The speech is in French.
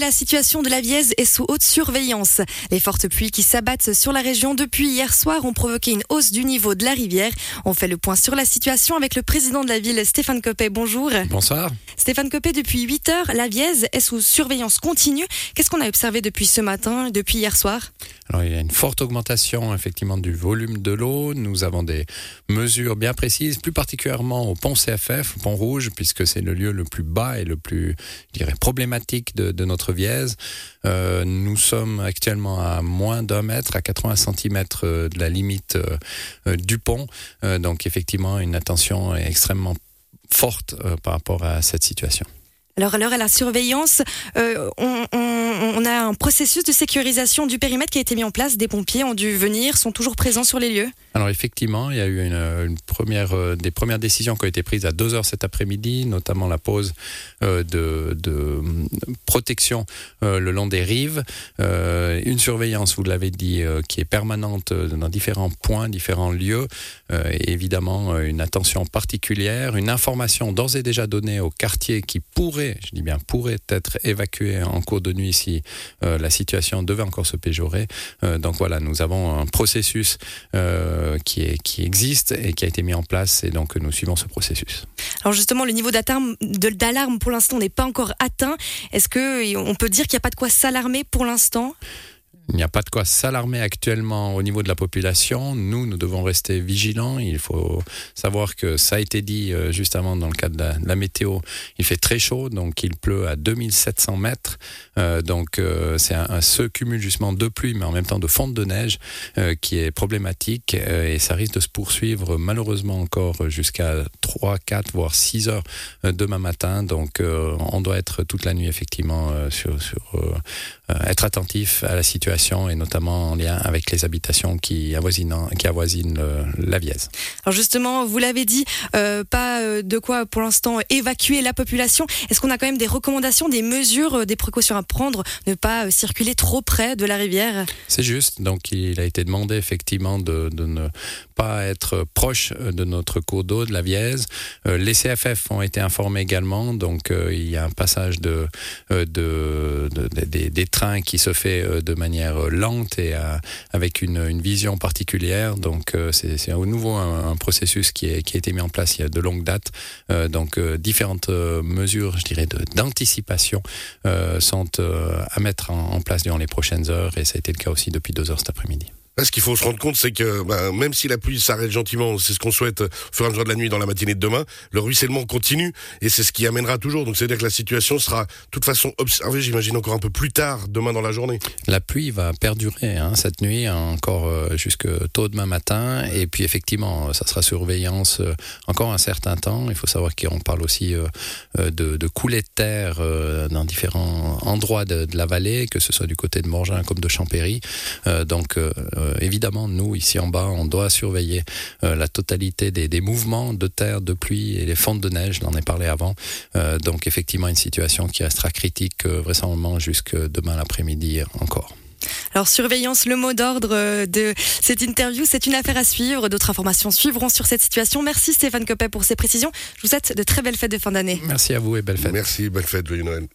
La situation de la Vièze est sous haute surveillance. Les fortes pluies qui s'abattent sur la région depuis hier soir ont provoqué une hausse du niveau de la rivière. On fait le point sur la situation avec le président de la ville, Stéphane Copé. Bonjour. Bonsoir. Stéphane Copé, depuis 8 heures, la Vièze est sous surveillance continue. Qu'est-ce qu'on a observé depuis ce matin, depuis hier soir? Alors, il y a une forte augmentation effectivement du volume de l'eau. Nous avons des mesures bien précises, plus particulièrement au pont CFF, au pont Rouge, puisque c'est le lieu le plus bas et le plus, je dirais, problématique de, de notre Vièze. Euh, nous sommes actuellement à moins d'un mètre, à 80 cm de la limite euh, du pont. Euh, donc, effectivement, une attention extrêmement forte euh, par rapport à cette situation. Alors, à l'heure à la surveillance, euh, on, a un processus de sécurisation du périmètre qui a été mis en place. Des pompiers ont dû venir, sont toujours présents sur les lieux. Alors effectivement, il y a eu une, première, euh, des premières décisions qui ont été prises à 2 heures cet après-midi, notamment la pose euh, de, protection le long des rives, une surveillance, vous l'avez dit, qui est permanente dans différents points, différents lieux, évidemment une attention particulière, une information d'ores et déjà donnée aux quartiers qui pourraient, je dis bien pourraient être évacués en cours de nuit si la situation devait encore se péjorer. donc voilà, nous avons un processus qui, est, qui existe et qui a été mis en place et donc nous suivons ce processus. Alors justement, le niveau d'alarme pour l'instant n'est pas encore atteint. Est-ce qu'on peut dire qu'il n'y a pas de quoi s'alarmer pour l'instant? Il n'y a pas de quoi s'alarmer actuellement au niveau de la population. Nous, nous devons rester vigilants. Il faut savoir que ça a été dit euh, juste avant dans le cadre de la, météo. Il fait très chaud, donc il pleut à 2700 mètres. Euh, donc euh, c'est un, un, ce cumul justement de pluie, mais en même temps de fonte de neige euh, qui est problématique euh, et ça risque de se poursuivre malheureusement encore jusqu'à 3, 4, voire 6 heures euh, demain matin. Donc on doit être toute la nuit effectivement sur, sur être attentif à la situation et notamment en lien avec les habitations qui avoisinent, qui avoisinent le, la Vièze. Alors justement, vous l'avez dit, euh, pas de quoi pour l'instant évacuer la population. Est-ce qu'on a quand même des recommandations, des mesures, des précautions à prendre, ne pas circuler trop près de la rivière? C'est juste. Donc il a été demandé effectivement de, de, ne pas être proche de notre cours d'eau, de la Vièze. Euh, les CFF ont été informés également. Donc euh, il y a un passage de, de, de des, des trains qui se fait de manière lente et euh, avec une, vision particulière. Donc euh, c'est au nouveau un, processus qui, a été mis en place il y a de longues dates. Euh, donc différentes mesures, je dirais, d'anticipation sont à mettre en, en place durant les prochaines heures et ça a été le cas aussi depuis deux heures cet après-midi. Ce qu'il faut se rendre compte, c'est que bah, même si la pluie s'arrête gentiment, c'est ce qu'on souhaite au fur et à mesure de la nuit, dans la matinée de demain, le ruissellement continue et c'est ce qui amènera toujours. Donc c'est-à-dire que la situation sera de toute façon observée, j'imagine, encore un peu plus tard demain dans la journée. La pluie va perdurer hein, cette nuit, encore euh, jusque tôt demain matin. Et puis effectivement, ça sera surveillance euh, encore un certain temps. Il faut savoir qu'on parle aussi euh, de, coulées de terre euh, dans différents endroits de, la vallée, que ce soit du côté de Morgin comme de Champéry. Euh, donc évidemment, nous, ici en bas, on doit surveiller euh, la totalité des, des, mouvements de terre, de pluie et les fontes de neige, j'en ai parlé avant. Euh, donc, effectivement, une situation qui restera critique euh, vraisemblablement jusque demain l'après-midi encore. Alors surveillance, le mot d'ordre de cette interview, c'est une affaire à suivre. D'autres informations suivront sur cette situation. Merci Stéphane Copet pour ces précisions. Je vous souhaite de très belles fêtes de fin d'année. Merci à vous et belle fête. Merci, belle fête, joyeux Noël.